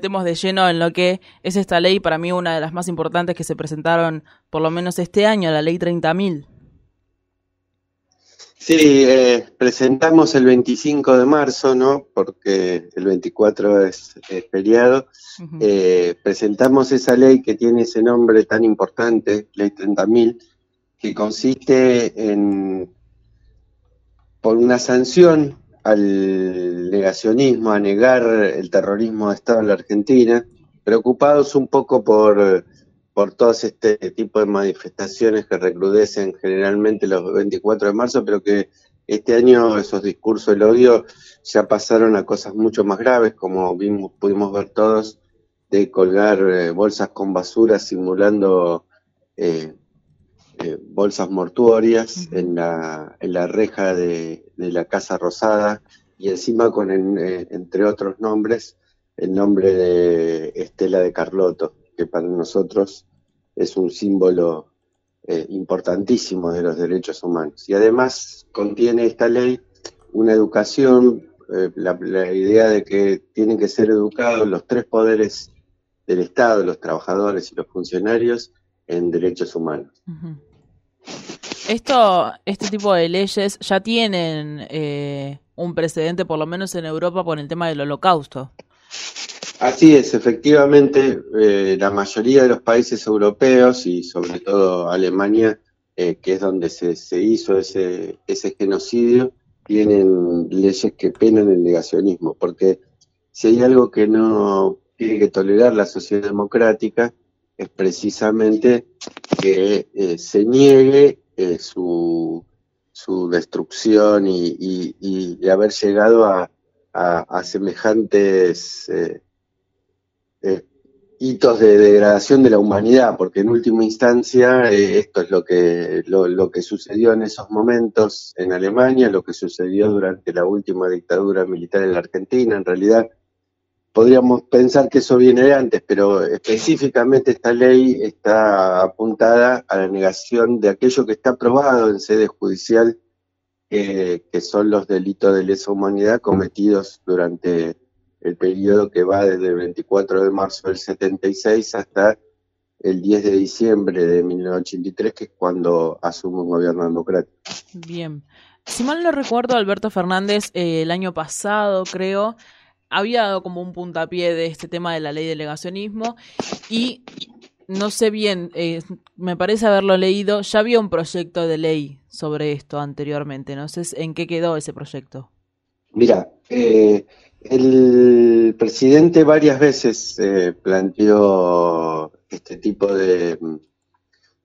Metemos de lleno en lo que es esta ley, para mí una de las más importantes que se presentaron por lo menos este año, la ley 30.000. Sí, eh, presentamos el 25 de marzo, ¿no? Porque el 24 es, feriado. Eh, presentamos esa ley que tiene ese nombre tan importante, Ley 30.000, que consiste en, por una sanción al negacionismo, a negar el terrorismo de Estado en la Argentina, preocupados un poco por, por todo este tipo de manifestaciones que recrudecen generalmente los 24 de marzo, pero que este año esos discursos del odio ya pasaron a cosas mucho más graves, como vimos, pudimos ver todos, de colgar eh, bolsas con basura simulando eh, eh, bolsas mortuorias en, la, en la reja de, la Casa Rosada y encima con, eh, entre otros nombres, el nombre de Estela de Carlotto, que para nosotros es un símbolo eh, importantísimo de los derechos humanos. Y además contiene esta ley una educación, la, idea de que tienen que ser educados los tres poderes del Estado, los trabajadores y los funcionarios, en derechos humanos. Esto, este tipo de leyes ya tienen eh, un precedente, por lo menos en Europa, con el tema del holocausto. Así es, efectivamente, eh, la mayoría de los países europeos y sobre todo Alemania, eh, que es donde se, se hizo ese, ese genocidio, tienen leyes que penan el negacionismo, porque si hay algo que no tiene que tolerar la sociedad democrática, es precisamente que eh, se niegue eh, su, su, destrucción y, haber llegado a, semejantes eh, hitos de degradación de la humanidad, porque en última instancia esto es lo que, lo que sucedió en esos momentos en Alemania, lo que sucedió durante la última dictadura militar en la Argentina, en realidad podríamos pensar que eso viene de antes, pero específicamente esta ley está apuntada a la negación de aquello que está aprobado en sede judicial, que son los delitos de lesa humanidad cometidos durante el periodo que va desde el 24 de marzo del 76 hasta el 10 de diciembre de 1983, que es cuando asume un gobierno democrático. Bien. Si mal no recuerdo, Alberto Fernández eh, el año pasado, creo, había dado como un puntapié de este tema de la ley de legacionismo y no sé bien, eh, me parece haberlo leído, ya había un proyecto de ley sobre esto anteriormente, no sé en qué quedó ese proyecto. Mira, eh, el presidente varias veces eh, planteó este tipo de,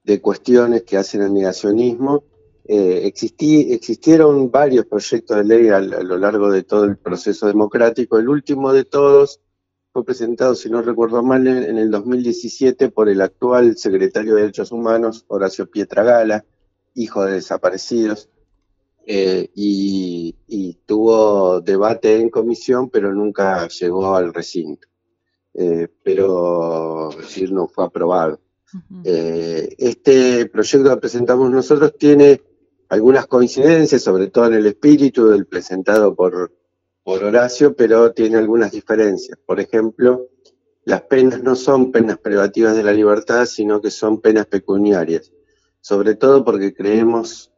de cuestiones que hacen al negacionismo eh, existieron varios proyectos de ley a, lo largo de todo el proceso democrático. El último de todos fue presentado, si no recuerdo mal, en, el 2017 por el actual secretario de Derechos Humanos, Horacio Pietragala, hijo de desaparecidos, eh, y, tuvo debate en comisión, pero nunca llegó al recinto. Eh, pero decir, no fue aprobado. este proyecto que presentamos nosotros tiene algunas coincidencias, sobre todo en el espíritu del presentado por, por Horacio, pero tiene algunas diferencias. Por ejemplo, las penas no son penas privativas de la libertad, sino que son penas pecuniarias, sobre todo porque creemos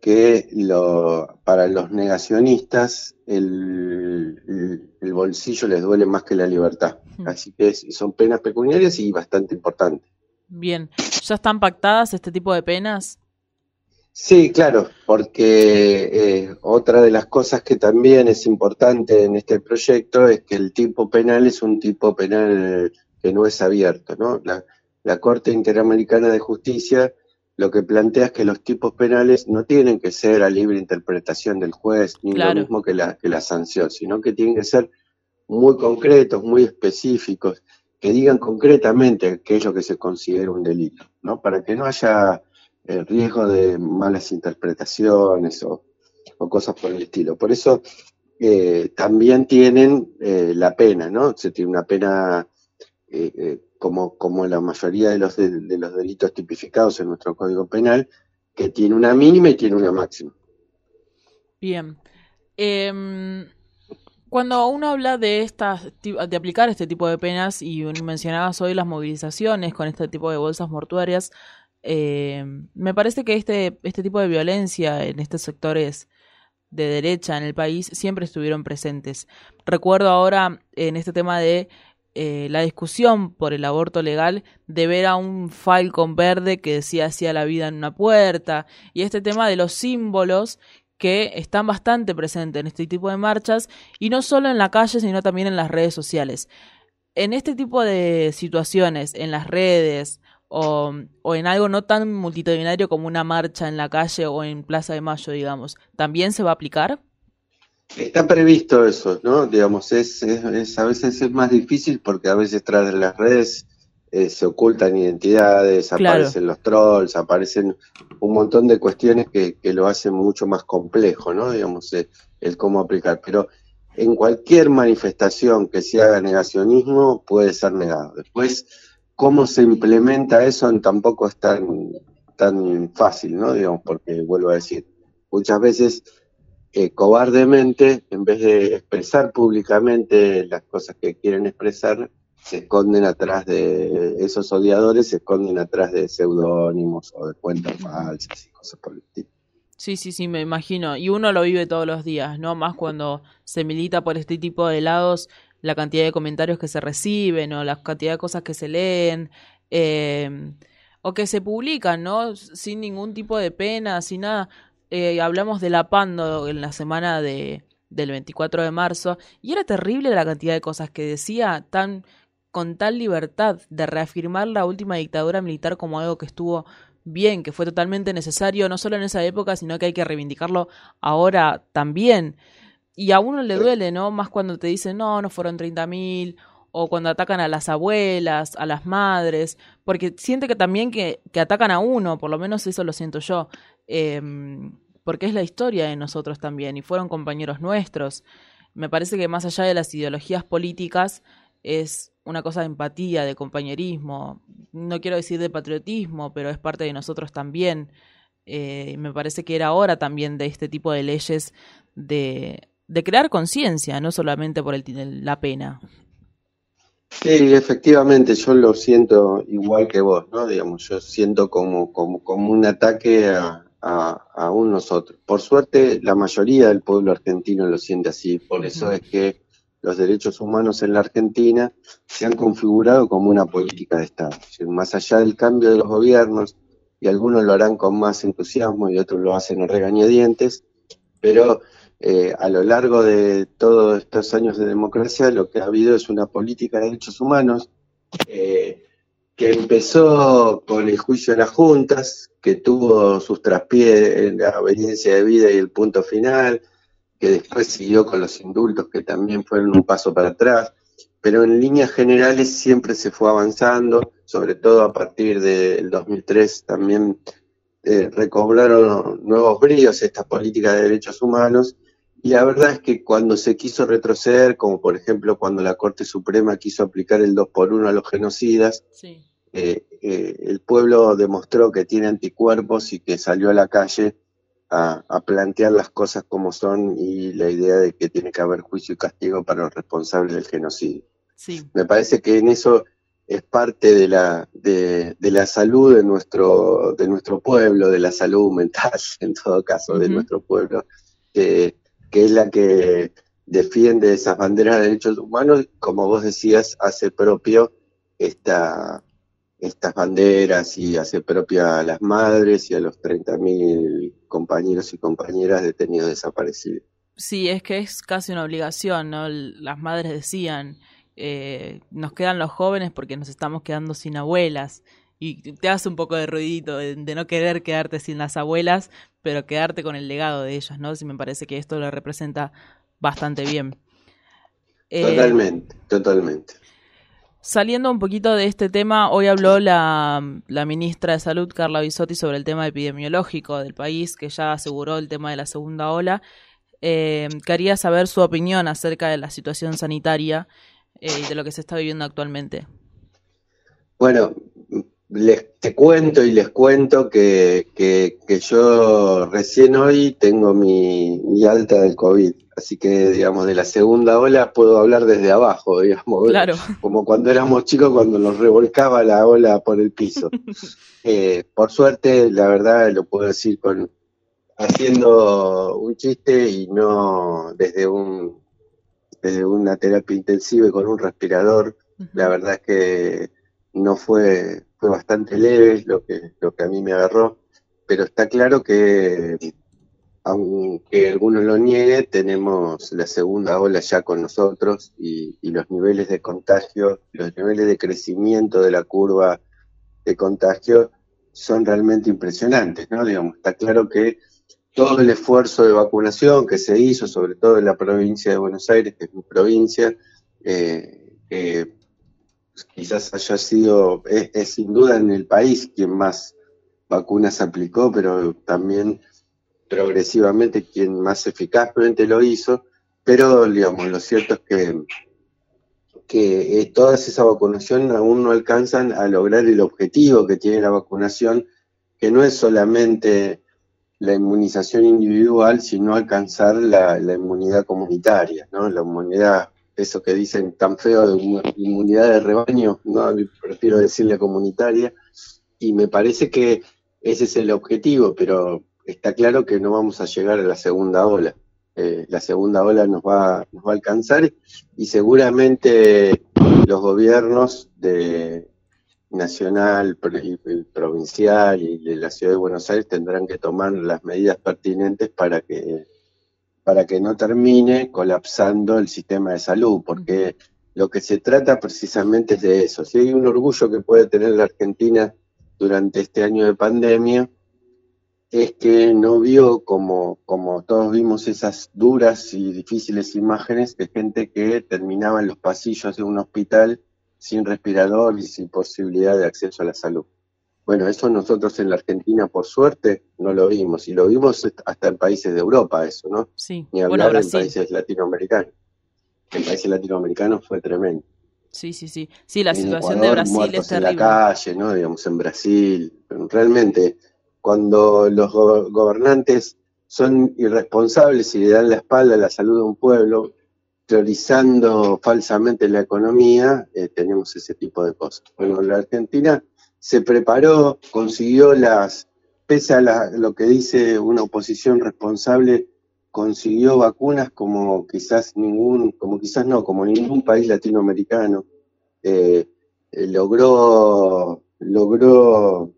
que lo, para los negacionistas el, el, bolsillo les duele más que la libertad. Así que son penas pecuniarias y bastante importantes. Bien, ¿ya están pactadas este tipo de penas? Sí, claro, porque eh, otra de las cosas que también es importante en este proyecto es que el tipo penal es un tipo penal que no es abierto, ¿no? La, Corte Interamericana de Justicia lo que plantea es que los tipos penales no tienen que ser a libre interpretación del juez, ni lo mismo que la, que la sanción, sino que tienen que ser muy concretos, muy específicos, que digan concretamente aquello que se considera un delito, ¿no? Para que no haya el riesgo de malas interpretaciones o, cosas por el estilo. Por eso eh, también tienen eh, la pena, ¿no? Se tiene una pena eh, como, como la mayoría de los, de, los delitos tipificados en nuestro Código Penal, que tiene una mínima y tiene una máxima. Bien. Em, Cuando uno habla de estas, de aplicar este tipo de penas y mencionabas hoy las movilizaciones con este tipo de bolsas mortuarias, eh, me parece que este, este tipo de violencia en estos sectores de derecha en el país siempre estuvieron presentes. Recuerdo ahora en este tema de eh, la discusión por el aborto legal de ver a un Falcon verde que decía hacía la vida en una puerta y este tema de los símbolos que están bastante presentes en este tipo de marchas y no solo en la calle, sino también en las redes sociales. En este tipo de situaciones, en las redes o, en algo no tan multitudinario como una marcha en la calle o en Plaza de Mayo, digamos, ¿también se va a aplicar? Está previsto eso, ¿no? Digamos, es, es, a veces es más difícil porque a veces tras de las redes eh, se ocultan identidades, aparecen los trolls, aparecen un montón de cuestiones que, lo hacen mucho más complejo, ¿no? Digamos, eh, el cómo aplicar. Pero en cualquier manifestación que se haga negacionismo puede ser negado. Después, cómo se implementa eso tampoco es tan, tan fácil, ¿no? Digamos, porque vuelvo a decir, muchas veces eh, cobardemente, en vez de expresar públicamente las cosas que quieren expresar, se esconden atrás de esos odiadores, se esconden atrás de seudónimos o de cuentas falsas y cosas por el estilo. Sí, sí, sí, me imagino. Y uno lo vive todos los días, ¿no? Más cuando se milita por este tipo de lados, la cantidad de comentarios que se reciben o la cantidad de cosas que se leen. Eh, o que se publican, ¿no? Sin ningún tipo de pena, sin nada. Eh, hablamos de la Pando en la semana de, del 24 de marzo y era terrible la cantidad de cosas que decía tan con tal libertad de reafirmar la última dictadura militar como algo que estuvo bien, que fue totalmente necesario, no solo en esa época, sino que hay que reivindicarlo ahora también. Y a uno le duele, ¿no? Más cuando te dicen, no, no fueron 30.000, o cuando atacan a las abuelas, a las madres, porque siente que también que, que atacan a uno, por lo menos eso lo siento yo, em, porque es la historia de nosotros también, y fueron compañeros nuestros. Me parece que más allá de las ideologías políticas, es una cosa de empatía, de compañerismo, no quiero decir de patriotismo, pero es parte de nosotros también. Eh, me parece que era hora también de este tipo de leyes de, de crear conciencia, no solamente por el, la pena. Sí, efectivamente, yo lo siento igual que vos, ¿no? Digamos, yo siento como, como, como un ataque a, a, a un nosotros. Por suerte, la mayoría del pueblo argentino lo siente así, por eso es que los derechos humanos en la Argentina se han configurado como una política de Estado. Más allá del cambio de los gobiernos, y algunos lo harán con más entusiasmo y otros lo hacen a regañadientes, pero eh, a lo largo de todos estos años de democracia lo que ha habido es una política de derechos humanos eh, que empezó con el juicio de las juntas, que tuvo sus traspiés en la obediencia de vida y el punto final, que después siguió con los indultos, que también fueron un paso para atrás, pero en líneas generales siempre se fue avanzando, sobre todo a partir del 2003 también eh, recobraron nuevos bríos estas políticas de derechos humanos, y la verdad es que cuando se quiso retroceder, como por ejemplo cuando la Corte Suprema quiso aplicar el 2 por 1 a los genocidas, eh, eh, el pueblo demostró que tiene anticuerpos y que salió a la calle a, plantear las cosas como son y la idea de que tiene que haber juicio y castigo para los responsables del genocidio. Sí. Me parece que en eso es parte de la, de, la salud de nuestro, de nuestro pueblo, de la salud mental, en todo caso, de nuestro pueblo, que es la que defiende esas banderas de derechos humanos, como vos decías, hace propio esta, estas banderas y hace propia a las madres y a los 30.000 compañeros y compañeras detenidos desaparecidos. Sí, es que es casi una obligación, ¿no? Las madres decían, eh, nos quedan los jóvenes porque nos estamos quedando sin abuelas. Y te hace un poco de ruidito de, no querer quedarte sin las abuelas, pero quedarte con el legado de ellas, ¿no? Si me parece que esto lo representa bastante bien. Totalmente, totalmente. Saliendo un poquito de este tema, hoy habló la, ministra de Salud, Carla Bisotti, sobre el tema epidemiológico del país, que ya aseguró el tema de la segunda ola. Eh, quería saber su opinión acerca de la situación sanitaria eh, y de lo que se está viviendo actualmente. Bueno, les te cuento y les cuento que, que, yo recién hoy tengo mi, mi alta del COVID. Así que, digamos, de la segunda ola puedo hablar desde abajo, digamos. Claro. Como cuando éramos chicos, cuando nos revolcaba la ola por el piso. Eh, por suerte, la verdad, lo puedo decir con haciendo un chiste y no desde un desde una terapia intensiva y con un respirador. La verdad es que no fue fue bastante leve lo que lo que a mí me agarró, pero está claro que aunque algunos lo niegue, tenemos la segunda ola ya con nosotros y, los niveles de contagio, los niveles de crecimiento de la curva de contagio son realmente impresionantes, ¿no? Digamos, está claro que todo el esfuerzo de vacunación que se hizo, sobre todo en la provincia de Buenos Aires, que es mi provincia, eh, quizás haya sido, es sin duda en el país quien más vacunas aplicó, pero también progresivamente quien más eficazmente lo hizo, pero digamos, lo cierto es que, que eh, todas esa vacunación aún no alcanzan a lograr el objetivo que tiene la vacunación, que no es solamente la inmunización individual, sino alcanzar la, inmunidad comunitaria, ¿no? La inmunidad, eso que dicen tan feo de inmunidad de rebaño, no, prefiero decirle comunitaria, y me parece que ese es el objetivo, pero está claro que no vamos a llegar a la segunda ola. Eh, la segunda ola nos va, nos va a alcanzar y seguramente los gobiernos de nacional, provincial y de la ciudad de Buenos Aires tendrán que tomar las medidas pertinentes para que para que no termine colapsando el sistema de salud, porque lo que se trata precisamente es de eso. Si hay un orgullo que puede tener la Argentina durante este año de pandemia, es que no vio como, como todos vimos esas duras y difíciles imágenes de gente que terminaba en los pasillos de un hospital sin respirador y sin posibilidad de acceso a la salud. Bueno, eso nosotros en la Argentina, por suerte, no lo vimos. Y lo vimos hasta en países de Europa, eso, ¿no? Sí. Ni hablar en países latinoamericanos. En países latinoamericanos fue tremendo. Sí, sí, sí. Sí, la situación de Brasil es terrible. en la calle, ¿no? Digamos, en Brasil. Realmente, cuando los gobernantes son irresponsables y le dan la espalda a la salud de un pueblo, priorizando falsamente la economía, eh, tenemos ese tipo de cosas. Bueno, la Argentina se preparó, consiguió las, pese a lo que dice una oposición responsable, consiguió vacunas como quizás ningún, como quizás no, como ningún país latinoamericano. Eh, eh, logró, logró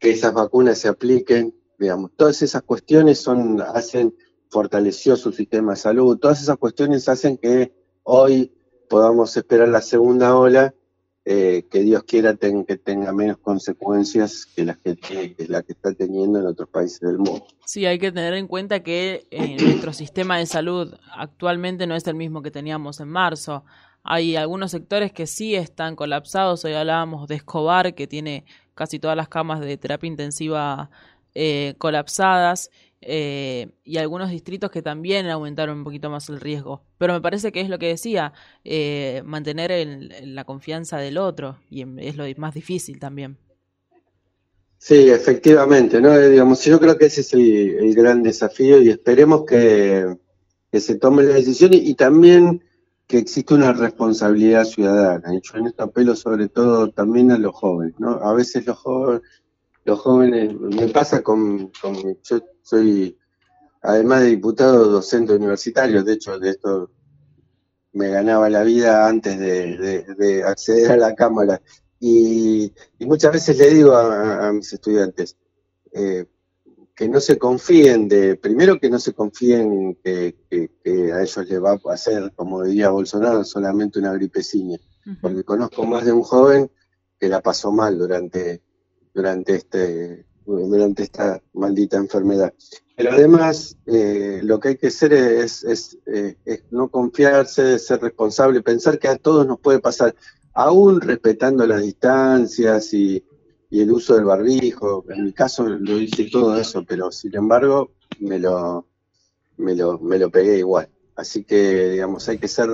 que esas vacunas se apliquen, digamos, todas esas cuestiones son, hacen, fortaleció su sistema de salud, todas esas cuestiones hacen que hoy podamos esperar la segunda ola, eh, que Dios quiera que tenga menos consecuencias que las que, que, la que está teniendo en otros países del mundo. Sí, hay que tener en cuenta que eh, nuestro sistema de salud actualmente no es el mismo que teníamos en marzo. Hay algunos sectores que sí están colapsados. Hoy hablábamos de Escobar, que tiene casi todas las camas de terapia intensiva eh, colapsadas. Eh, y algunos distritos que también aumentaron un poquito más el riesgo. Pero me parece que es lo que decía, eh, mantener la confianza del otro, y es lo más difícil también. Sí, efectivamente, ¿no? Digamos, yo creo que ese es el, gran desafío y esperemos que, se tome la decisión y también que existe una responsabilidad ciudadana. Yo en esto apelo sobre todo también a los jóvenes, ¿no? A veces los jóvenes, los jóvenes, me pasa con, yo soy, además de diputado, docente universitario, de hecho de esto me ganaba la vida antes de, acceder a la Cámara. Y, muchas veces le digo a, mis estudiantes, eh, que no se confíen de, primero que no se confíen que, a ellos les va a hacer, como diría Bolsonaro, solamente una gripecina, porque conozco más de un joven que la pasó mal durante, durante, este, durante esta maldita enfermedad. Pero además, eh, lo que hay que hacer es, eh, es no confiarse, ser responsable, pensar que a todos nos puede pasar, aún respetando las distancias y, y el uso del barbijo. En mi caso lo hice todo eso, pero sin embargo me lo, me lo, me lo pegué igual. Así que, digamos, hay que ser,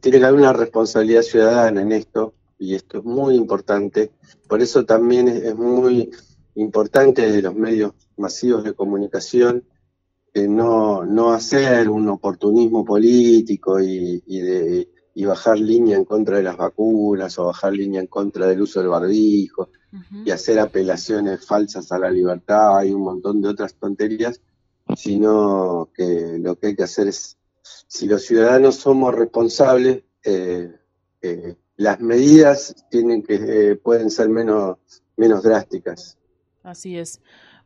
tiene que haber una responsabilidad ciudadana en esto, y esto es muy importante. Por eso también es, muy importante de los medios masivos de comunicación no, no hacer un oportunismo político y, y, de, y bajar línea en contra de las vacunas o bajar línea en contra del uso del barbijo y hacer apelaciones falsas a la libertad y un montón de otras tonterías, sino que lo que hay que hacer es, si los ciudadanos somos responsables, eh, eh, las medidas tienen que eh, pueden ser menos menos drásticas. Así es.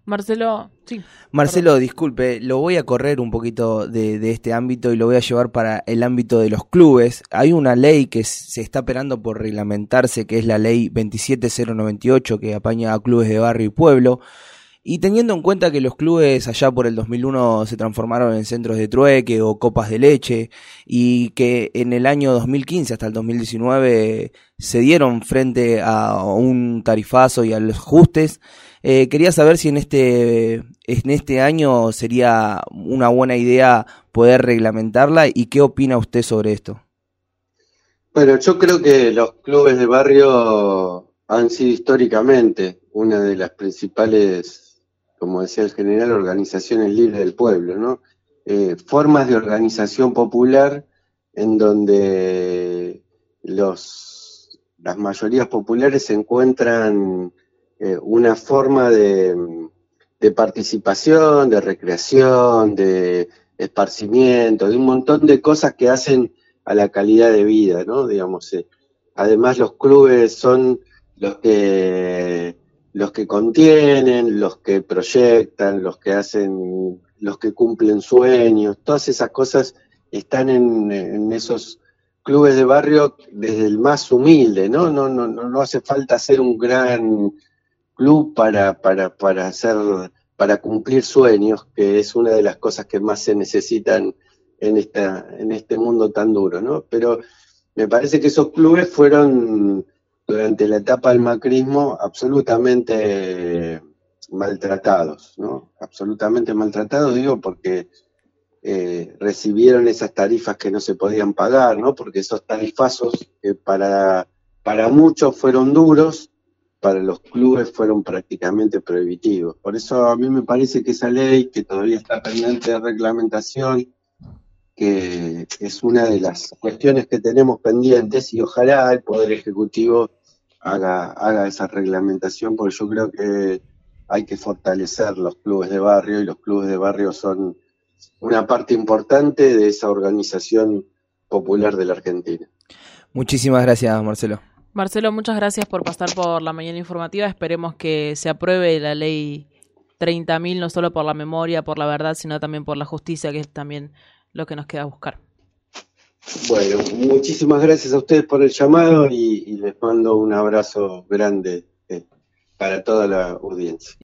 Marcelo, sí. Marcelo, disculpe, lo voy a correr un poquito de, este ámbito y lo voy a llevar para el ámbito de los clubes. Hay una ley que se está esperando por reglamentarse, que es la ley 27098, que apaña a clubes de barrio y pueblo. Y teniendo en cuenta que los clubes allá por el 2001 se transformaron en centros de trueque o copas de leche y que en el año 2015 hasta el 2019 se dieron frente a un tarifazo y a los ajustes, eh, quería saber si en este, en este año sería una buena idea poder reglamentarla y qué opina usted sobre esto. Bueno, yo creo que los clubes de barrio han sido históricamente una de las principales como decía el general, organizaciones libres del pueblo, ¿no? Eh, formas de organización popular en donde los, las mayorías populares encuentran eh, una forma de, participación, de recreación, de esparcimiento, de un montón de cosas que hacen a la calidad de vida, ¿no? Digamos, eh, además los clubes son los que los que contienen, los que proyectan, los que hacen, los que cumplen sueños, todas esas cosas están en, esos clubes de barrio desde el más humilde, ¿no? No, no, no, hace falta ser un gran club para, para, para hacer, para cumplir sueños, que es una de las cosas que más se necesitan en esta, en este mundo tan duro, ¿no? Pero me parece que esos clubes fueron durante la etapa del macrismo absolutamente maltratados, ¿no? Absolutamente maltratados, digo, porque eh, recibieron esas tarifas que no se podían pagar, ¿no? Porque esos tarifazos que para, para muchos fueron duros, para los clubes fueron prácticamente prohibitivos. Por eso a mí me parece que esa ley, que todavía está pendiente de reglamentación, que es una de las cuestiones que tenemos pendientes y ojalá el Poder Ejecutivo haga, haga esa reglamentación, porque yo creo que hay que fortalecer los clubes de barrio y los clubes de barrio son una parte importante de esa organización popular de la Argentina. Muchísimas gracias, Marcelo. Marcelo, muchas gracias por pasar por la mañana informativa. Esperemos que se apruebe la ley 30.000, no solo por la memoria, por la verdad, sino también por la justicia, que es también lo que nos queda buscar. Bueno, muchísimas gracias a ustedes por el llamado y, les mando un abrazo grande eh, para toda la audiencia.